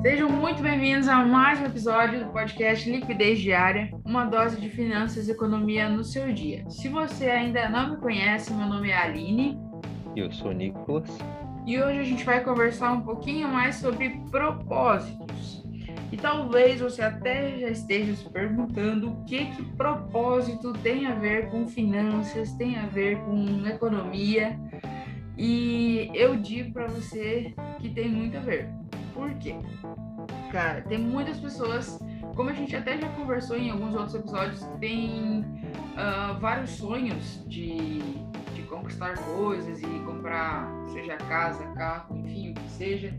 Sejam muito bem-vindos a mais um episódio do podcast Liquidez Diária, uma dose de finanças e economia no seu dia. Se você ainda não me conhece, meu nome é Aline. E eu sou o Nicolas. E hoje a gente vai conversar um pouquinho mais sobre propósitos. E talvez você até já esteja se perguntando o que que propósito tem a ver com finanças, tem a ver com economia. E eu digo para você que tem muito a ver. Por quê? Cara, tem muitas pessoas, como a gente até já conversou em alguns outros episódios, tem uh, vários sonhos de, de conquistar coisas e comprar, seja casa, carro, enfim, o que seja.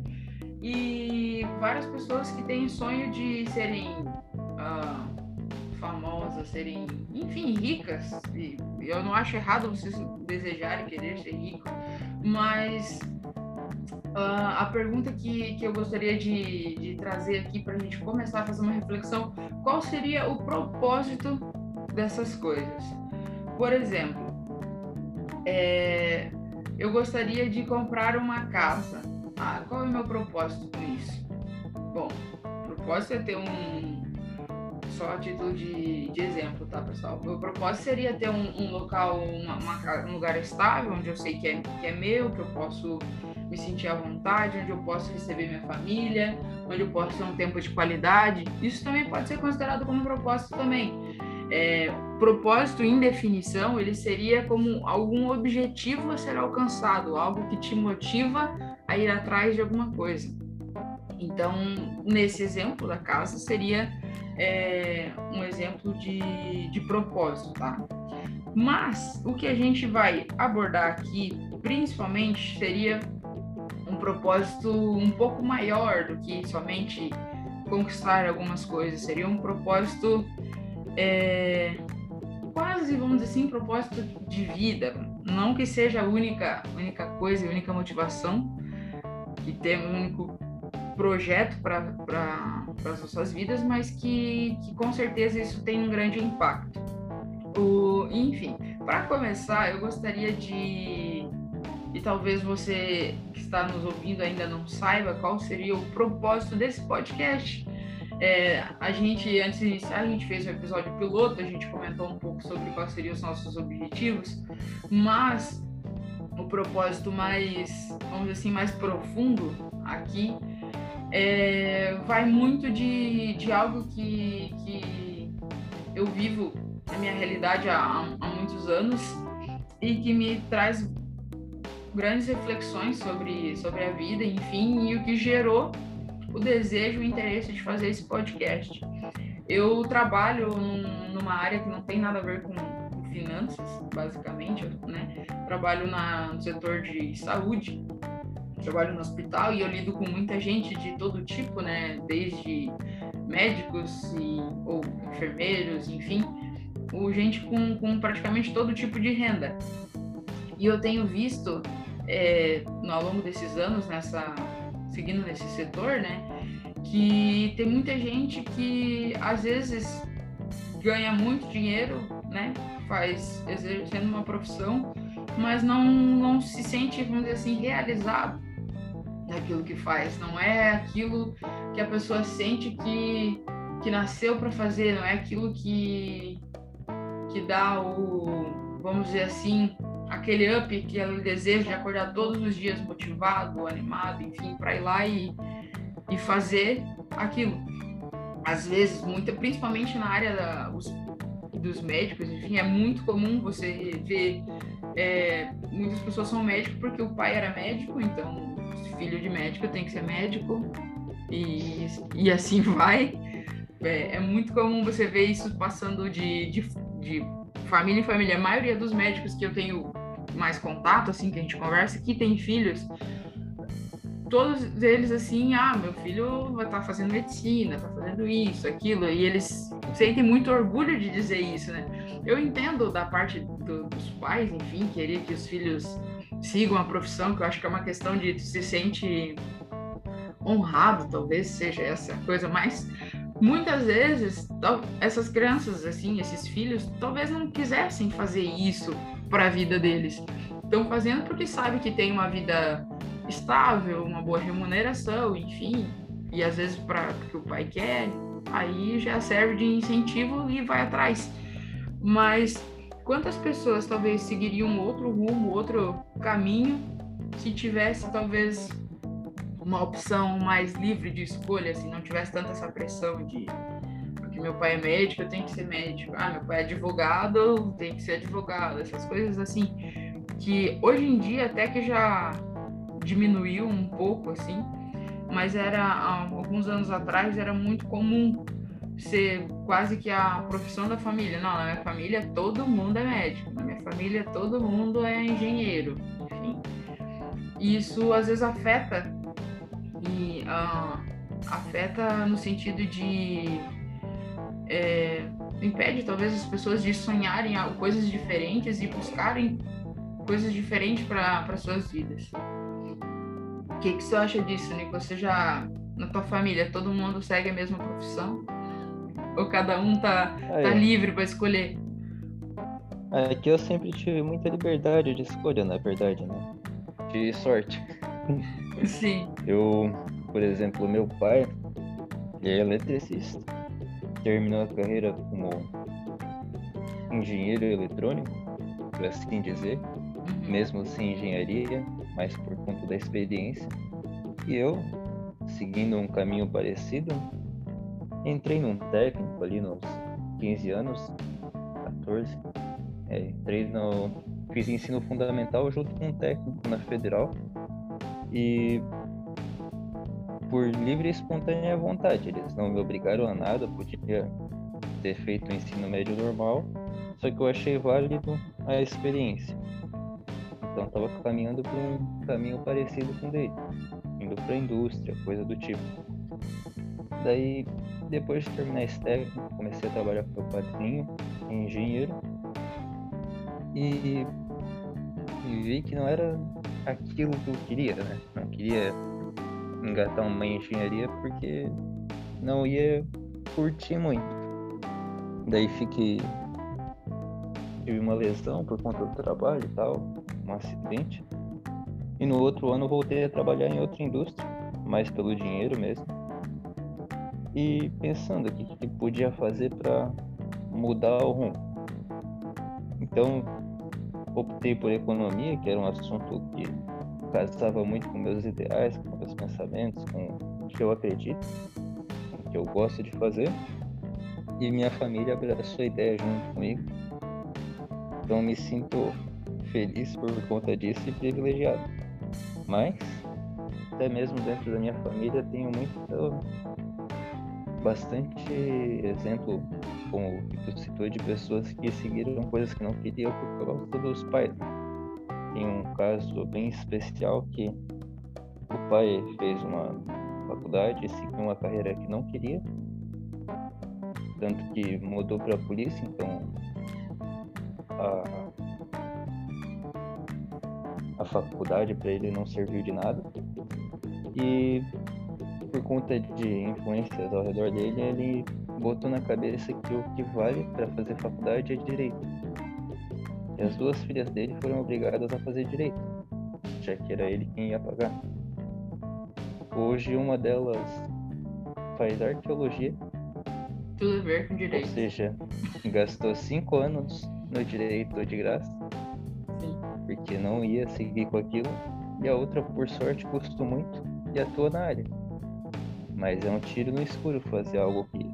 E várias pessoas que têm sonho de serem uh, famosas, serem, enfim, ricas. E eu não acho errado vocês desejarem querer ser rico, mas Uh, a pergunta que, que eu gostaria de, de trazer aqui para a gente começar a fazer uma reflexão: qual seria o propósito dessas coisas? Por exemplo, é, eu gostaria de comprar uma casa. Ah, qual é o meu propósito com isso? Bom, o propósito é ter um. Só a título de, de exemplo, tá, pessoal? Meu propósito seria ter um, um local, uma, uma, um lugar estável, onde eu sei que é, que é meu, que eu posso me sentir à vontade, onde eu posso receber minha família, onde eu posso ter um tempo de qualidade. Isso também pode ser considerado como um propósito também. É, propósito em definição, ele seria como algum objetivo a ser alcançado, algo que te motiva a ir atrás de alguma coisa. Então, nesse exemplo da casa, seria é, um exemplo de, de propósito, tá? Mas o que a gente vai abordar aqui, principalmente, seria um propósito um pouco maior do que somente conquistar algumas coisas. Seria um propósito é, quase, vamos dizer assim, propósito de vida. Não que seja a única, única coisa, a única motivação, que tem um único projeto para as nossas vidas, mas que, que com certeza isso tem um grande impacto. O, enfim, para começar, eu gostaria de e talvez você que está nos ouvindo ainda não saiba qual seria o propósito desse podcast. É, a gente, antes de iniciar, a gente fez um episódio piloto, a gente comentou um pouco sobre quais seriam os nossos objetivos, mas o propósito mais, vamos dizer assim, mais profundo aqui é, vai muito de, de algo que, que eu vivo na minha realidade há, há muitos anos e que me traz grandes reflexões sobre, sobre a vida, enfim, e o que gerou o desejo e o interesse de fazer esse podcast. Eu trabalho num, numa área que não tem nada a ver com, finanças, basicamente, né? Trabalho na, no setor de saúde, trabalho no hospital e eu lido com muita gente de todo tipo, né? Desde médicos e, ou enfermeiros, enfim, gente com, com praticamente todo tipo de renda. E eu tenho visto é, ao longo desses anos, nessa, seguindo nesse setor, né, que tem muita gente que às vezes ganha muito dinheiro, né, faz exercendo uma profissão, mas não, não se sente, vamos dizer assim, realizado naquilo que faz. Não é aquilo que a pessoa sente que, que nasceu para fazer, não é aquilo que, que dá o, vamos dizer assim, aquele up, aquele desejo de acordar todos os dias motivado, animado, enfim, para ir lá e, e fazer aquilo. Às vezes, muita, principalmente na área da, os, dos médicos, enfim, é muito comum você ver é, muitas pessoas são médicos porque o pai era médico, então filho de médico tem que ser médico e, e assim vai. É, é muito comum você ver isso passando de, de, de família em família. A maioria dos médicos que eu tenho mais contato, assim, que a gente conversa, que tem filhos, todos eles assim, ah, meu filho vai estar tá fazendo medicina, tá fazendo isso, aquilo, e eles sentem muito orgulho de dizer isso, né? Eu entendo da parte do, dos pais, enfim, querer que os filhos sigam a profissão, que eu acho que é uma questão de se sente honrado, talvez seja essa coisa, mas muitas vezes essas crianças, assim, esses filhos, talvez não quisessem fazer isso para a vida deles. Estão fazendo porque sabe que tem uma vida estável, uma boa remuneração, enfim, e às vezes para porque o pai quer, aí já serve de incentivo e vai atrás. Mas quantas pessoas talvez seguiriam outro rumo, outro caminho, se tivesse talvez uma opção mais livre de escolha, assim, não tivesse tanta essa pressão de meu pai é médico, eu tenho que ser médico. Ah, meu pai é advogado, eu tenho que ser advogado. Essas coisas assim que hoje em dia até que já diminuiu um pouco assim, mas era alguns anos atrás era muito comum ser quase que a profissão da família. Não, na minha família todo mundo é médico, na minha família todo mundo é engenheiro, enfim. Isso às vezes afeta e uh, afeta no sentido de é, impede talvez as pessoas de sonharem coisas diferentes e buscarem coisas diferentes para suas vidas. O que, que você acha disso, Nico? Você já, na tua família, todo mundo segue a mesma profissão? Ou cada um tá, tá livre para escolher? É que eu sempre tive muita liberdade de escolha, na verdade, né? De sorte. Sim. Eu, por exemplo, meu pai, ele é eletricista. Terminou a carreira como engenheiro eletrônico, por assim dizer, uhum. mesmo sem engenharia, mas por conta da experiência. E eu, seguindo um caminho parecido, entrei num técnico ali nos 15 anos, 14. É, entrei no. Fiz ensino fundamental junto com um técnico na federal. E por livre e espontânea vontade. Eles não me obrigaram a nada, podia ter feito o ensino médio normal, só que eu achei válido a experiência. Então estava caminhando para um caminho parecido com o dele, indo para a indústria, coisa do tipo. Daí, depois de terminar esse técnico, comecei a trabalhar com o padrinho, engenheiro, e, e vi que não era aquilo que eu queria, né? Não queria engatar uma engenharia porque não ia curtir muito. Daí fiquei. Tive uma lesão por conta do trabalho e tal, um acidente. E no outro ano voltei a trabalhar em outra indústria, mais pelo dinheiro mesmo. E pensando o que, que podia fazer para mudar o rumo. Então optei por economia, que era um assunto que casava muito com meus ideais, com meus pensamentos, com o que eu acredito, com o que eu gosto de fazer. E minha família abraçou a ideia junto comigo. Então me sinto feliz por conta disso e privilegiado. Mas, até mesmo dentro da minha família, tenho muito. bastante exemplo, como tu citou, de pessoas que seguiram coisas que não queriam por causa dos pais tem um caso bem especial que o pai fez uma faculdade e seguiu uma carreira que não queria, tanto que mudou para a polícia, então a, a faculdade para ele não serviu de nada. E por conta de influências ao redor dele, ele botou na cabeça que o que vale para fazer faculdade é direito e as duas filhas dele foram obrigadas a fazer direito, já que era ele quem ia pagar. Hoje uma delas faz arqueologia. Tudo a ver com direito. Ou seja, gastou cinco anos no direito de graça. Sim. Porque não ia seguir com aquilo. E a outra, por sorte, custou muito e atua na área. Mas é um tiro no escuro fazer algo que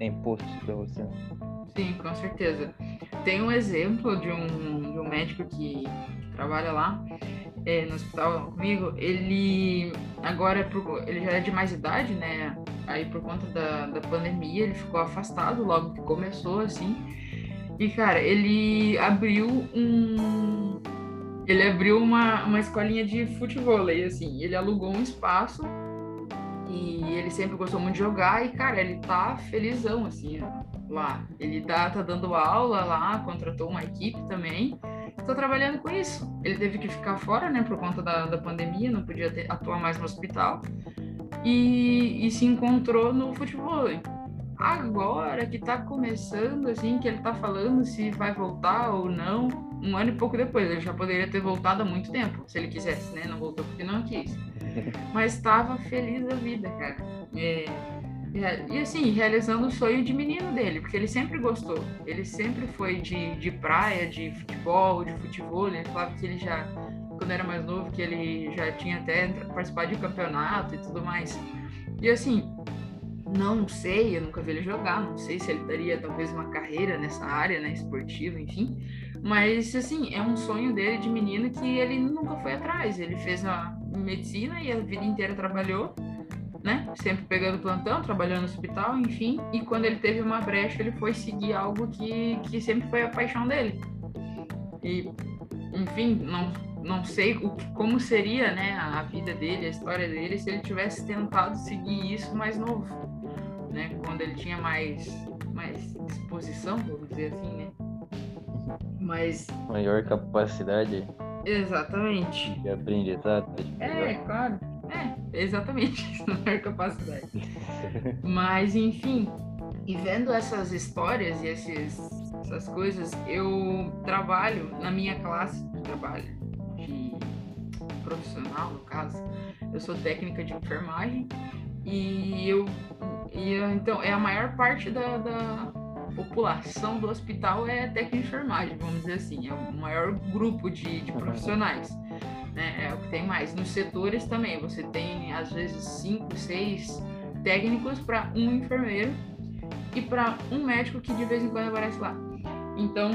é imposto para você. Sim, com certeza. Tem um exemplo de um, de um médico que, que trabalha lá é, no hospital comigo. Ele agora é ele já é de mais idade, né? Aí por conta da, da pandemia ele ficou afastado logo que começou, assim. E cara, ele abriu um. Ele abriu uma, uma escolinha de futebol, assim. Ele alugou um espaço e ele sempre gostou muito de jogar e, cara, ele tá felizão, assim, lá. Ele tá, tá dando aula lá, contratou uma equipe também. Estou trabalhando com isso. Ele teve que ficar fora, né, por conta da, da pandemia, não podia ter, atuar mais no hospital. E, e se encontrou no futebol. Agora que tá começando, assim, que ele tá falando se vai voltar ou não, um ano e pouco depois. Ele já poderia ter voltado há muito tempo, se ele quisesse, né? Não voltou porque não quis. Mas estava feliz da vida, cara. É, e assim, realizando o sonho de menino dele, porque ele sempre gostou. Ele sempre foi de, de praia, de futebol, de futebol. Ele falava que ele já, quando era mais novo, que ele já tinha até participado de campeonato e tudo mais. E assim, não sei, eu nunca vi ele jogar, não sei se ele daria talvez uma carreira nessa área, né, esportiva, enfim. Mas, assim, é um sonho dele de menino que ele nunca foi atrás. Ele fez a medicina e a vida inteira trabalhou, né? Sempre pegando plantão, trabalhando no hospital, enfim. E quando ele teve uma brecha, ele foi seguir algo que, que sempre foi a paixão dele. E, enfim, não, não sei o, como seria, né, a vida dele, a história dele, se ele tivesse tentado seguir isso mais novo, né? Quando ele tinha mais, mais disposição, vamos dizer assim, né? Mas. Maior capacidade. Exatamente. De aprendizado. É, claro. É, exatamente. Maior capacidade. Mas, enfim. E vendo essas histórias e esses, essas coisas, eu trabalho na minha classe de trabalho de profissional, no caso. Eu sou técnica de enfermagem e eu. E, então, é a maior parte da, da população do hospital é técnico de enfermagem, vamos dizer assim, é o maior grupo de, de profissionais, né? É o que tem mais. Nos setores também, você tem às vezes cinco, seis técnicos para um enfermeiro e para um médico que de vez em quando aparece lá. Então,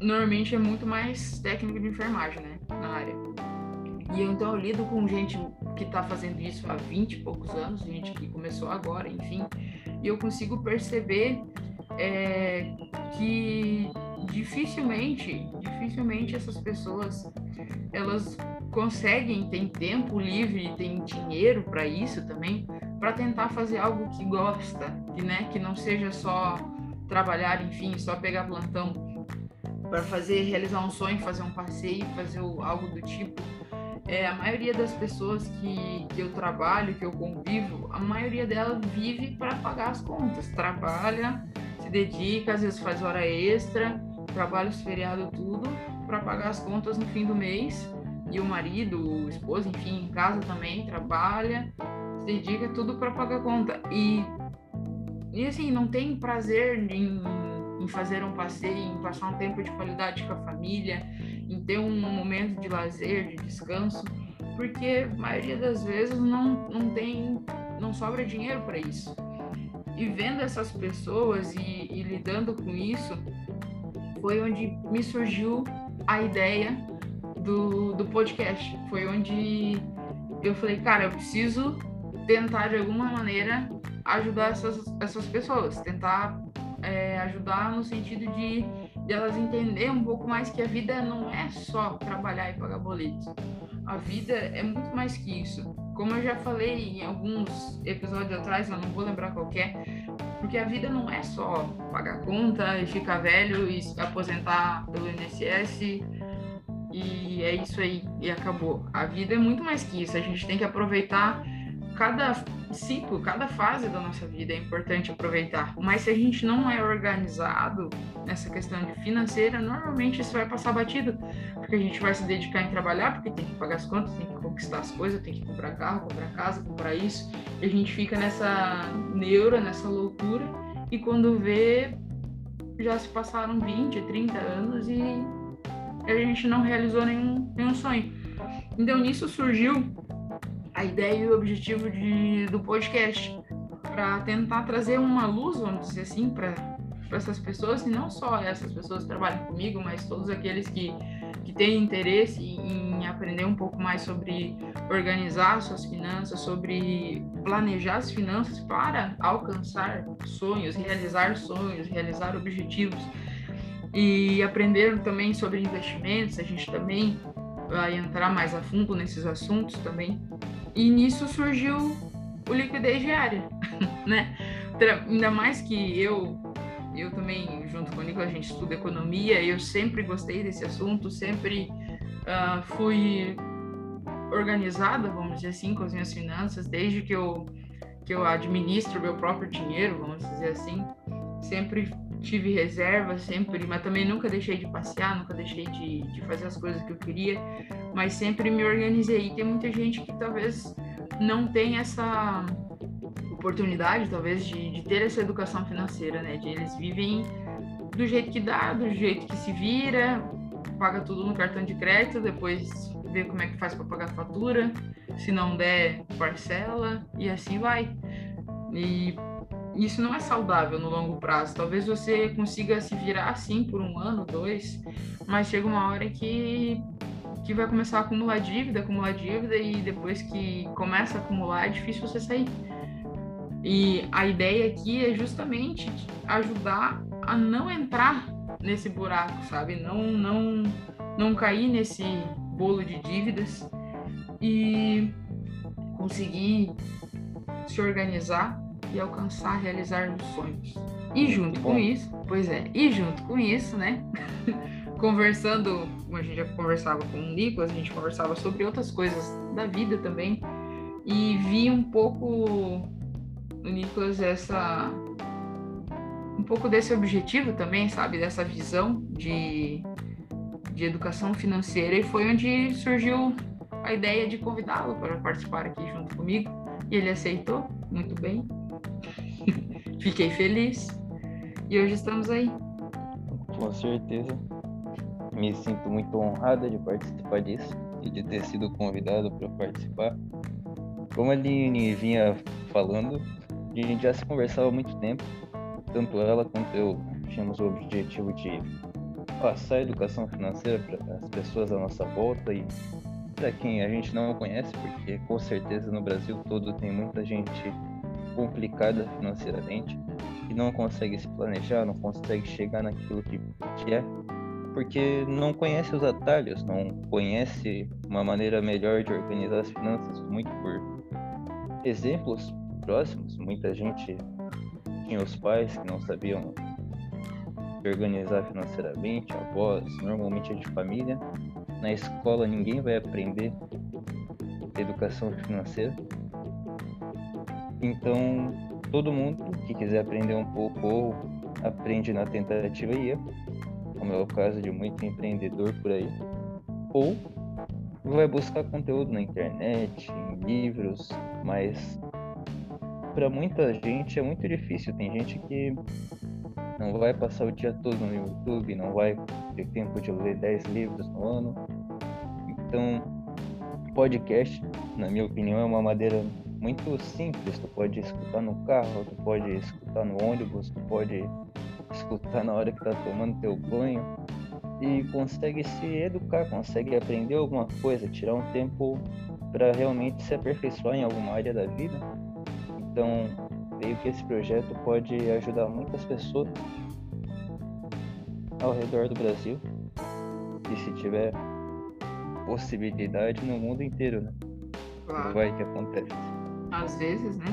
normalmente é muito mais técnico de enfermagem, né, na área. E então eu lido com gente que está fazendo isso há 20 e poucos anos, gente que começou agora, enfim, e eu consigo perceber é, que dificilmente, dificilmente essas pessoas elas conseguem, tem tempo livre, tem dinheiro para isso também, para tentar fazer algo que gosta, que, né, que não seja só trabalhar, enfim, só pegar plantão para fazer, realizar um sonho, fazer um passeio, fazer algo do tipo. É, a maioria das pessoas que, que eu trabalho, que eu convivo, a maioria delas vive para pagar as contas, trabalha dedica, às vezes faz hora extra, trabalha os feriados tudo para pagar as contas no fim do mês. E o marido, o esposo, enfim, em casa também trabalha, se dedica tudo para pagar conta. E, e assim, não tem prazer em, em fazer um passeio, em passar um tempo de qualidade com a família, em ter um momento de lazer, de descanso, porque a maioria das vezes não, não tem, não sobra dinheiro para isso. E vendo essas pessoas e, e lidando com isso, foi onde me surgiu a ideia do, do podcast. Foi onde eu falei, cara, eu preciso tentar de alguma maneira ajudar essas, essas pessoas, tentar é, ajudar no sentido de, de elas entender um pouco mais que a vida não é só trabalhar e pagar boletos. A vida é muito mais que isso. Como eu já falei em alguns episódios atrás, eu não vou lembrar qualquer, é, porque a vida não é só pagar conta e ficar velho e se aposentar pelo INSS e é isso aí e acabou. A vida é muito mais que isso. A gente tem que aproveitar cada ciclo, cada fase da nossa vida é importante aproveitar. Mas se a gente não é organizado nessa questão de financeira, normalmente isso vai passar batido, porque a gente vai se dedicar em trabalhar, porque tem que pagar as contas, tem que conquistar as coisas, tem que comprar carro, comprar casa, comprar isso. E a gente fica nessa neura, nessa loucura, e quando vê, já se passaram 20, 30 anos e a gente não realizou nenhum, nenhum sonho. Então nisso surgiu a ideia e o objetivo de, do podcast para tentar trazer uma luz, vamos dizer assim, para essas pessoas, e não só essas pessoas que trabalham comigo, mas todos aqueles que, que têm interesse em aprender um pouco mais sobre organizar suas finanças, sobre planejar as finanças para alcançar sonhos, realizar sonhos, realizar objetivos. E aprender também sobre investimentos, a gente também vai entrar mais a fundo nesses assuntos também. E nisso surgiu o liquidez diária, né? Ainda mais que eu, eu também, junto com o Nico, a gente estuda economia, eu sempre gostei desse assunto, sempre uh, fui organizada, vamos dizer assim, com as minhas finanças, desde que eu, que eu administro meu próprio dinheiro, vamos dizer assim. Sempre tive reserva, sempre, mas também nunca deixei de passear, nunca deixei de, de fazer as coisas que eu queria, mas sempre me organizei. E tem muita gente que talvez não tem essa oportunidade, talvez, de, de ter essa educação financeira, né? De eles vivem do jeito que dá, do jeito que se vira, paga tudo no cartão de crédito, depois vê como é que faz para pagar a fatura, se não der, parcela e assim vai. E isso não é saudável no longo prazo. Talvez você consiga se virar assim por um ano, dois, mas chega uma hora que que vai começar a acumular dívida, acumular dívida e depois que começa a acumular é difícil você sair. E a ideia aqui é justamente ajudar a não entrar nesse buraco, sabe? Não, não, não cair nesse bolo de dívidas e conseguir se organizar e alcançar, realizar os sonhos. E junto com isso, pois é, e junto com isso, né? Conversando, como a gente já conversava com o Nicolas, a gente conversava sobre outras coisas da vida também. E vi um pouco no Nicolas essa um pouco desse objetivo também, sabe, dessa visão de, de educação financeira e foi onde surgiu a ideia de convidá-lo para participar aqui junto comigo e ele aceitou muito bem. Fiquei feliz e hoje estamos aí. Com certeza. Me sinto muito honrada de participar disso e de ter sido convidado para participar. Como a Aline vinha falando, a gente já se conversava há muito tempo, tanto ela quanto eu tínhamos o objetivo de passar a educação financeira para as pessoas à nossa volta e para quem a gente não conhece, porque com certeza no Brasil todo tem muita gente complicada financeiramente e não consegue se planejar, não consegue chegar naquilo que quer, porque não conhece os atalhos, não conhece uma maneira melhor de organizar as finanças, muito por exemplos próximos. Muita gente tinha os pais que não sabiam organizar financeiramente, avós, normalmente é de família. Na escola ninguém vai aprender educação financeira. Então, todo mundo que quiser aprender um pouco ou aprende na tentativa e erro, como é o caso de muito empreendedor por aí, ou vai buscar conteúdo na internet, em livros, mas para muita gente é muito difícil. Tem gente que não vai passar o dia todo no YouTube, não vai ter tempo de ler 10 livros no ano. Então, podcast, na minha opinião, é uma maneira muito simples. Tu pode escutar no carro, tu pode escutar no ônibus, tu pode escutar na hora que tá tomando teu banho e consegue se educar, consegue aprender alguma coisa, tirar um tempo para realmente se aperfeiçoar em alguma área da vida então, creio que esse projeto pode ajudar muitas pessoas ao redor do Brasil e se tiver possibilidade no mundo inteiro, né? Claro. Vai que acontece. Às vezes, né?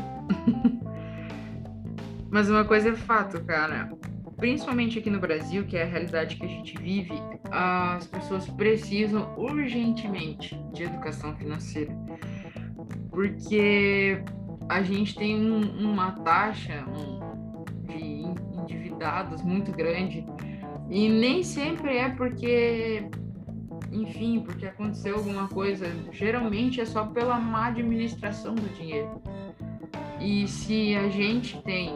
Mas uma coisa é fato, cara. Principalmente aqui no Brasil, que é a realidade que a gente vive, as pessoas precisam urgentemente de educação financeira. Porque a gente tem um, uma taxa de endividados muito grande e nem sempre é porque, enfim, porque aconteceu alguma coisa. Geralmente é só pela má administração do dinheiro. E se a gente tem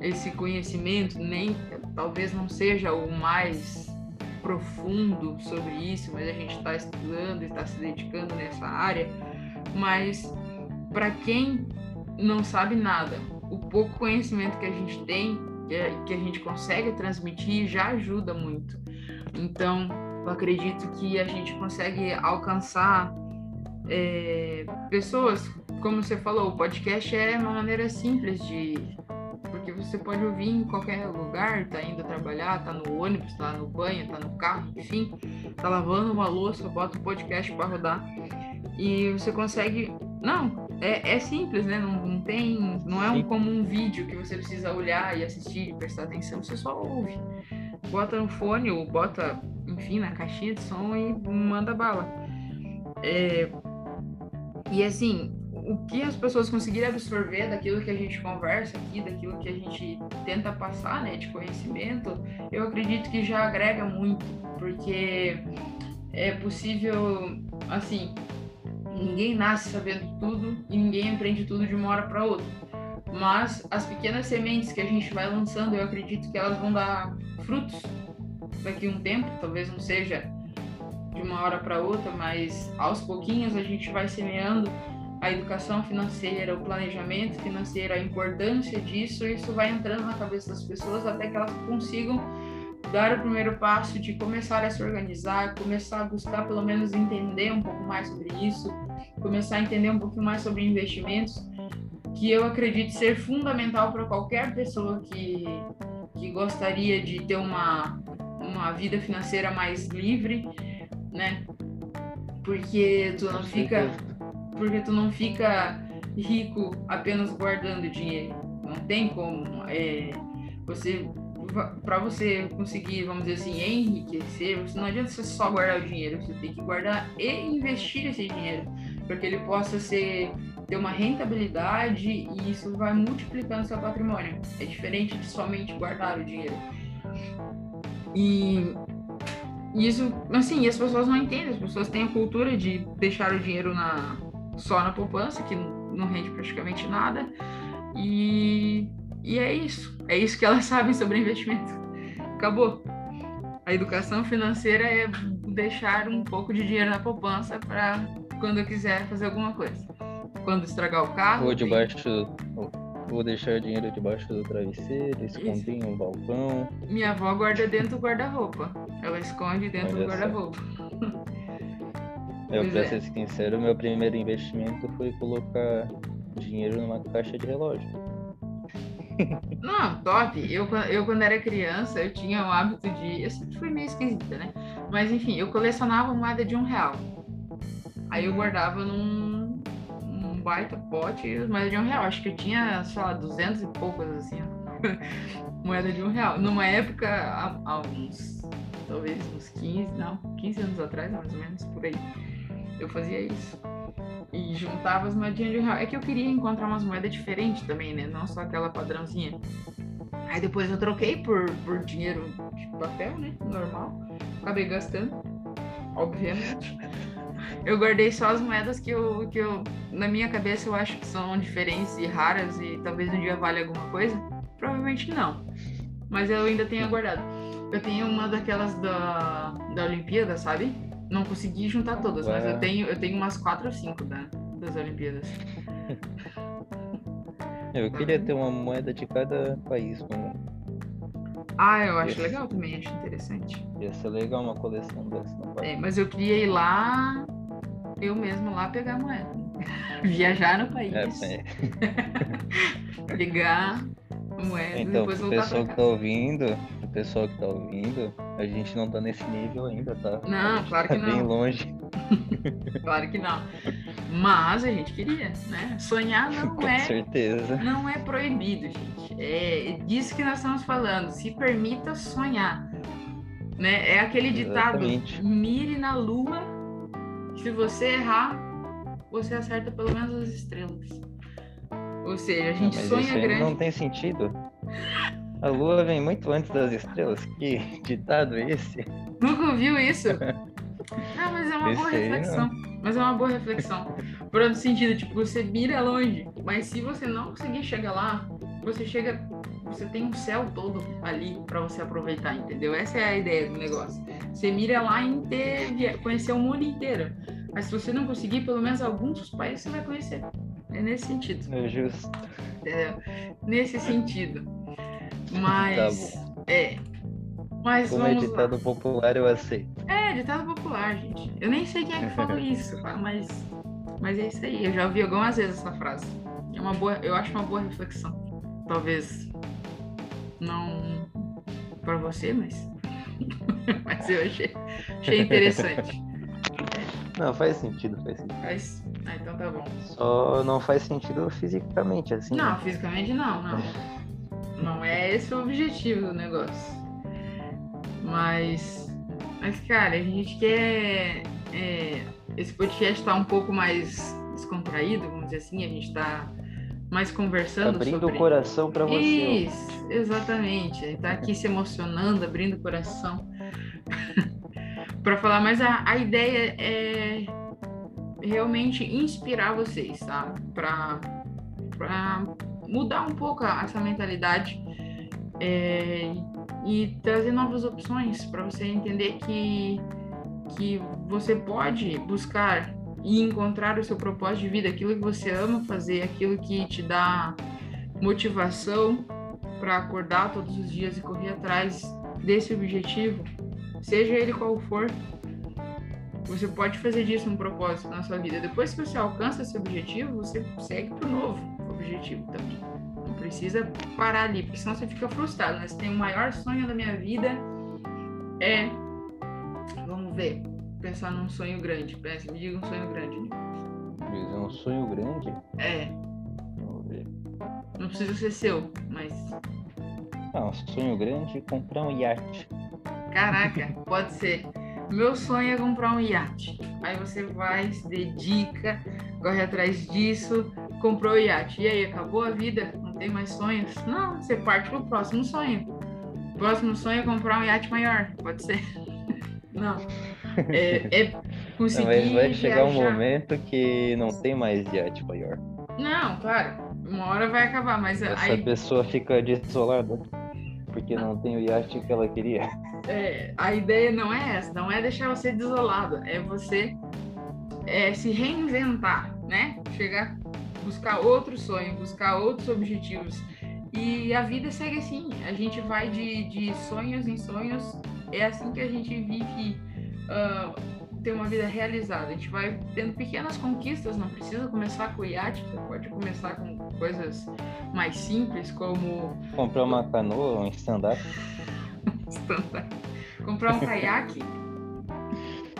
esse conhecimento, nem talvez não seja o mais profundo sobre isso, mas a gente está estudando está se dedicando nessa área. Mas para quem não sabe nada. O pouco conhecimento que a gente tem, que, é, que a gente consegue transmitir, já ajuda muito. Então, eu acredito que a gente consegue alcançar é, pessoas, como você falou, o podcast é uma maneira simples de. Porque você pode ouvir em qualquer lugar, tá indo trabalhar, tá no ônibus, tá no banho, tá no carro, enfim, tá lavando uma louça, bota o podcast para rodar e você consegue. Não, é, é simples, né? Não, não tem. Não é um, como um vídeo que você precisa olhar e assistir e prestar atenção, você só ouve. Bota no fone ou bota, enfim, na caixinha de som e manda bala. É, e assim, o que as pessoas conseguirem absorver daquilo que a gente conversa aqui, daquilo que a gente tenta passar, né, de conhecimento, eu acredito que já agrega muito, porque é possível, assim, ninguém nasce sabendo tudo e ninguém aprende tudo de uma hora para outra. Mas as pequenas sementes que a gente vai lançando, eu acredito que elas vão dar frutos daqui um tempo, talvez não seja de uma hora para outra, mas aos pouquinhos a gente vai semeando a educação financeira, o planejamento financeiro, a importância disso, isso vai entrando na cabeça das pessoas até que elas consigam dar o primeiro passo de começar a se organizar, começar a buscar pelo menos entender um pouco mais sobre isso, começar a entender um pouquinho mais sobre investimentos, que eu acredito ser fundamental para qualquer pessoa que, que gostaria de ter uma, uma vida financeira mais livre, né? Porque tu não fica porque tu não fica rico apenas guardando dinheiro. Não tem como é, você para você conseguir, vamos dizer assim, enriquecer, você não adianta você só guardar o dinheiro, você tem que guardar e investir esse dinheiro, para que ele possa ser ter uma rentabilidade e isso vai multiplicando seu patrimônio. É diferente de somente guardar o dinheiro. E isso, assim, as pessoas não entendem, as pessoas têm a cultura de deixar o dinheiro na, só na poupança, que não rende praticamente nada. E, e é isso. É isso que elas sabem sobre investimento. Acabou. A educação financeira é deixar um pouco de dinheiro na poupança para quando eu quiser fazer alguma coisa. Quando estragar o carro. Ou debaixo. Tem... Vou deixar dinheiro debaixo do travesseiro, escondi em um balcão. Minha avó guarda dentro do guarda-roupa. Ela esconde dentro Olha do guarda-roupa. Eu, pois pra é. ser sincero, meu primeiro investimento foi colocar dinheiro numa caixa de relógio. Não, top. Eu, eu, quando era criança, eu tinha o hábito de. Eu sempre fui meio esquisita, né? Mas, enfim, eu colecionava moeda de um real. Aí eu guardava num, num baita pote moeda de um real. Acho que eu tinha, sei lá, duzentos e poucas, assim, moeda de um real. Numa época, há, há uns. Talvez uns 15, não, 15 anos atrás, mais ou menos, por aí. Eu fazia isso e juntava as moedinhas de real. É que eu queria encontrar umas moedas diferentes também, né? Não só aquela padrãozinha. Aí depois eu troquei por, por dinheiro de papel, né? Normal. Acabei gastando, obviamente. Eu guardei só as moedas que eu, que eu, na minha cabeça, eu acho que são diferentes e raras e talvez um dia valha alguma coisa. Provavelmente não. Mas eu ainda tenho guardado. Eu tenho uma daquelas da, da Olimpíada, sabe? Não consegui juntar todas, mas eu tenho, eu tenho umas quatro ou cinco da, das Olimpíadas. Eu queria ter uma moeda de cada país. Mano. Ah, eu acho legal também, acho interessante. Ia ser legal uma coleção dessa. É, mas eu queria ir lá, eu mesmo lá pegar a moeda. Viajar no país. É, é. pegar moeda então, e depois voltar pessoal que tá ouvindo, o pessoal que tá ouvindo, a gente não tá nesse nível ainda, tá? Não, claro que tá não. bem longe. claro que não. Mas a gente queria, né? Sonhar não Com é. certeza. Não é proibido, gente. É disso que nós estamos falando. Se permita sonhar. Né? É aquele ditado: Exatamente. mire na lua. Se você errar, você acerta pelo menos as estrelas. Ou seja, a gente não, sonha grande. Não tem sentido. A lua vem muito antes das estrelas. Que ditado é esse? Nunca ouviu isso? Não, mas é uma esse boa reflexão. Mas é uma boa reflexão. Por outro sentido, tipo, você mira longe, mas se você não conseguir chegar lá, você chega. Você tem um céu todo ali para você aproveitar, entendeu? Essa é a ideia do negócio. Você mira lá em ter, conhecer o mundo inteiro. Mas se você não conseguir, pelo menos alguns dos países você vai conhecer. É nesse sentido. É justo. Entendeu? Nesse sentido. Mas. Tá é. Mas Como é ditado lá. popular, eu aceito. É, ditado popular, gente. Eu nem sei quem é que falou isso, tá? mas, mas é isso aí. Eu já ouvi algumas vezes essa frase. É uma boa, eu acho uma boa reflexão. Talvez não para você, mas, mas eu achei, achei interessante. Não, faz sentido, faz sentido. Faz, ah, então tá bom. Só não faz sentido fisicamente, assim. Não, né? fisicamente não, não. não é esse o objetivo do negócio. Mas, mas cara, a gente quer. É, esse podcast tá um pouco mais descontraído, vamos dizer assim, a gente está mais conversando Abrindo sobre... o coração para você. Isso, exatamente. A gente tá aqui se emocionando, abrindo o coração para falar, mas a, a ideia é realmente inspirar vocês, tá? Para mudar um pouco essa mentalidade é, e trazer novas opções para você entender que, que você pode buscar e encontrar o seu propósito de vida, aquilo que você ama fazer, aquilo que te dá motivação para acordar todos os dias e correr atrás desse objetivo, seja ele qual for. Você pode fazer disso um propósito na sua vida. Depois que você alcança esse objetivo, você segue para o novo objetivo também. Não precisa parar ali, porque senão você fica frustrado. Né? Tem o maior sonho da minha vida é. Vamos ver pensar num sonho grande. Pensa, me diga um sonho grande, Nicolas. É um sonho grande? É. Vamos ver. Não precisa ser seu, mas. Não, sonho grande é comprar um iate. Caraca, pode ser. Meu sonho é comprar um iate. Aí você vai, se dedica, corre atrás disso, comprou o iate. E aí, acabou a vida? Não tem mais sonhos? Não, você parte pro próximo sonho. O próximo sonho é comprar um iate maior, pode ser. Não. É, é conseguir. Mas vai chegar viajar. um momento que não tem mais iate maior. Não, claro. Uma hora vai acabar, mas Essa aí pessoa fica desolada porque não tem o iate que ela queria. é, a ideia não é essa, não é deixar você desolado, é você é, se reinventar, né? Chegar, buscar outro sonho, buscar outros objetivos. E a vida segue assim, a gente vai de, de sonhos em sonhos, é assim que a gente vive ah, ter uma vida realizada. A gente vai tendo pequenas conquistas, não precisa começar com iate, pode começar com coisas mais simples, como Comprar uma canoa, um stand-up, comprar um caiaque.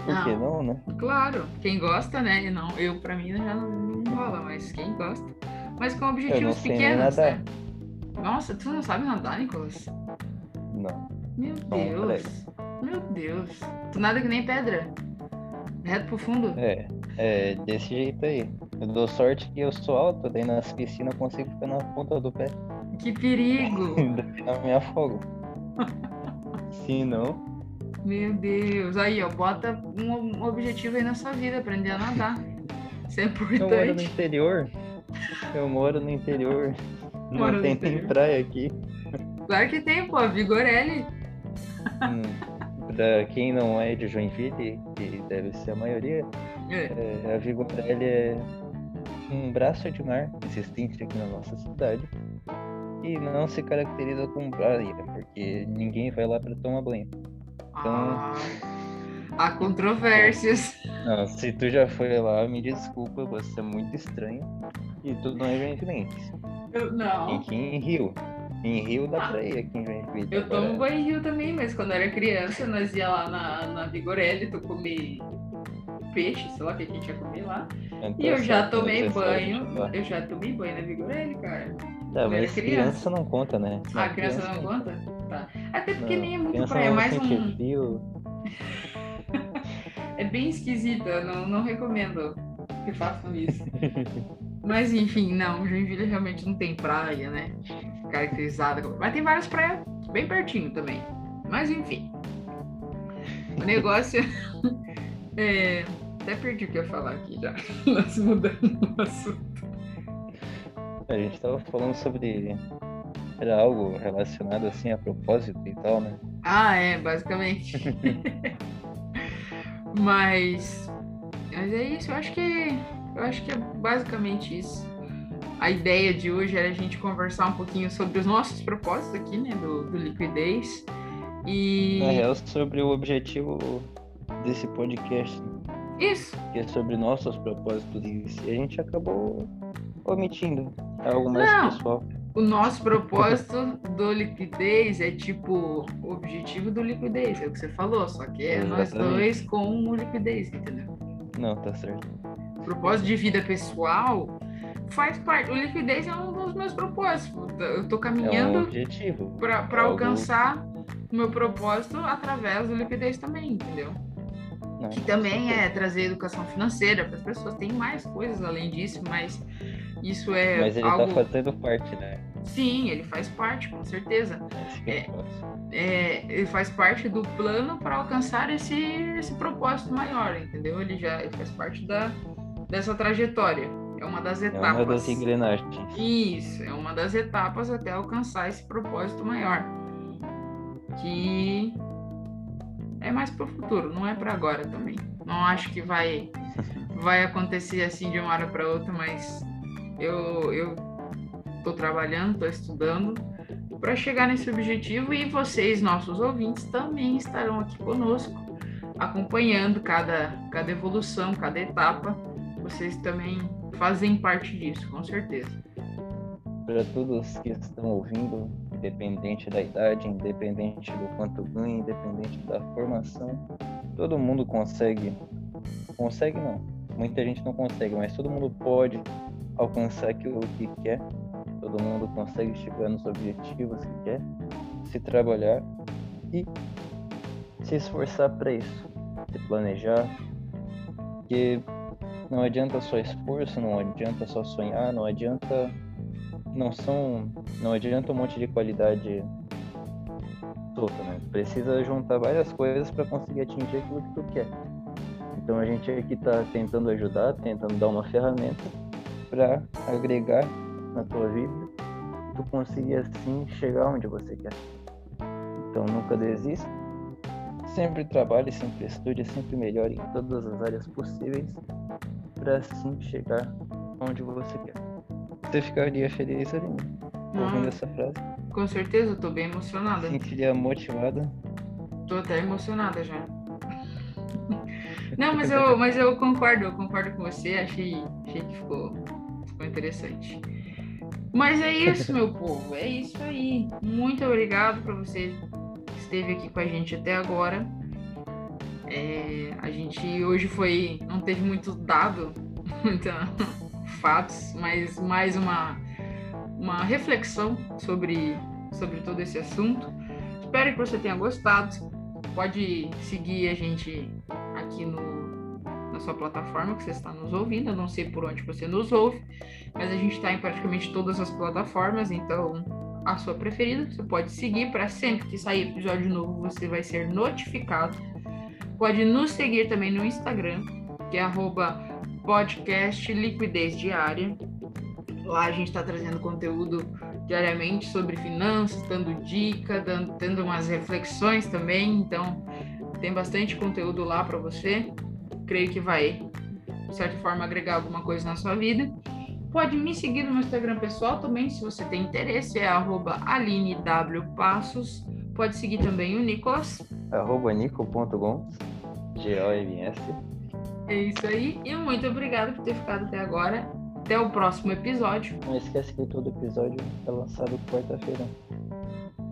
por que não, né? Claro, quem gosta, né? Não, eu pra mim já não, rola, mas quem gosta. Mas com objetivos pequenos, né? Nossa, tu não sabe nadar, Nicolas? Não. Meu Deus. Meu Deus. Tu nada que nem pedra. Reto pro fundo. É, é desse jeito aí. Eu dou sorte que eu sou alto, daí nas piscinas eu consigo ficar na ponta do pé. Que perigo. daí não me afogo. Se não, Meu Deus. Aí, ó, bota um, objetivo aí na sua vida, aprender a nadar. Isso é eu moro no importante. interior. Eu moro no interior. Mora Não tem, tem interior. praia aqui. Claro que tem, pô, Vigorelli. Hum, pra quem não é de Joinville, que deve ser a maioria, É. é, a Vigorelli é um braço de mar existente aqui na nossa cidade e não se caracteriza como praia, porque ninguém vai lá para tomar banho. Ah, há controvérsias. Não, se tu já foi lá, me desculpa, você é muito estranho e tu não é joinvilense. Eu, não. Aqui em Rio. Em Rio dá Ah. pra ir aqui em Joinville. Eu Agora, tomo banho em Rio também, mas quando eu era criança, nós ia lá na, na Vigorelli, tu comer peixe, sei lá o que a gente ia comer lá. então E eu já certo, tomei banho, eu já tomei banho na Vigorelli, cara. Tá, mas criança. criança não conta, né? Ah, a criança não conta? Tá. Até porque Não, nem é muito criança praia, é mais um. frio. É bem esquisita, eu não, não recomendo que façam isso. Mas enfim, não, Joinville realmente não tem praia, né? Caracterizada. Mas tem várias praias bem pertinho também. Mas enfim. O negócio. é... Até perdi o que eu ia falar aqui já. Nós mudando o assunto. A gente tava falando sobre. Era algo relacionado assim a propósito e tal, né? Ah, é, basicamente. mas, mas é isso, eu acho que eu acho que é basicamente isso. A ideia de hoje era a gente conversar um pouquinho sobre os nossos propósitos aqui, né, do, do liquidez. E Na real, sobre o objetivo desse podcast, isso, que é sobre nossos propósitos e a gente acabou omitindo algo mais Não. pessoal. o nosso propósito do liquidez é tipo o objetivo do liquidez, é o que você falou, só que é nós Exatamente. dois com o liquidez, entendeu? Não, tá certo. propósito de vida pessoal faz parte. O liquidez é um dos meus propósitos. Eu tô É um caminhando para alcançar o meu propósito através do liquidez também, entendeu? Não, que também é trazer educação financeira para as pessoas. Tem mais coisas além disso, mas isso é Mas ele algo... tá fazendo parte, né? Sim, ele faz parte, com certeza. É. eu faço. É, ele faz parte do plano para alcançar esse, esse propósito maior, entendeu? Ele já ele faz parte da, dessa trajetória. É uma das É etapas. uma das engrenagens. Isso, é uma das etapas até alcançar esse propósito maior. Que é mais para o futuro, não é para agora também. Não acho que vai vai acontecer assim de uma hora para outra, mas eu eu tô trabalhando, tô estudando para chegar nesse objetivo e vocês, nossos ouvintes, também estarão aqui conosco, acompanhando cada cada evolução, cada etapa. Vocês também fazem parte disso, com certeza. Para todos que estão ouvindo, independente da idade, independente do quanto ganha, independente da formação, todo mundo consegue. Consegue não. Muita gente não consegue, mas todo mundo pode alcançar aquilo que quer. Todo mundo consegue chegar nos objetivos que quer, se trabalhar e se esforçar para isso, se planejar, porque não adianta só esforço, não adianta só sonhar, não adianta não são não adianta um monte de qualidade solta, né? Precisa juntar várias coisas para conseguir atingir aquilo que tu quer. Então a gente aqui tá tentando ajudar, tentando dar uma ferramenta para agregar na tua vida, tu conseguir assim chegar onde você quer. Então nunca desista, sempre trabalhe, sempre estude, sempre melhore em todas as áreas possíveis para assim chegar onde você quer. Você ficaria feliz ali, ouvindo Ah, essa frase? com certeza, eu tô bem emocionada. Sentiria motivada? Tô até emocionada já. Não, mas eu, mas eu concordo, eu concordo com você, achei, achei que ficou, ficou interessante. Mas é isso, meu povo, é isso aí. Muito obrigado para você que esteve aqui com a gente até agora. É, a gente hoje foi, não teve muito dado, muita fatos, mas mais uma, uma reflexão sobre, sobre todo esse assunto. Espero que você tenha gostado. Pode seguir a gente aqui no, na sua plataforma que você está nos ouvindo. Eu não sei por onde você nos ouve, mas a gente está em praticamente todas as plataformas, então a sua preferida você pode seguir para sempre que sair episódio novo você vai ser notificado. Pode nos seguir também no Instagram, que é arroba podcast liquidez diária. Lá a gente está trazendo conteúdo diariamente sobre finanças, dando dica, dando, umas reflexões também. Então, tem bastante conteúdo lá para você. Creio que vai, de certa forma, agregar alguma coisa na sua vida. Pode me seguir no meu Instagram pessoal também, se você tem interesse, é arroba alinewpassos. Pode seguir também o Nicolas. Arroba nico.gomes, G-O-M-S. É isso aí. E muito obrigado por ter ficado até agora. Até o próximo episódio. Não esquece que todo episódio é lançado quarta-feira.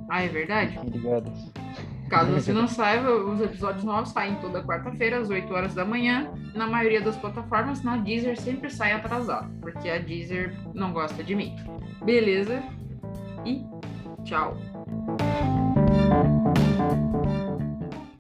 Ah, é verdade? Ligados. Caso você não saiba, os episódios novos saem toda quarta-feira, às 8 horas da manhã. Na maioria das plataformas, na Deezer sempre sai atrasado, porque a Deezer não gosta de mim. Beleza? E tchau.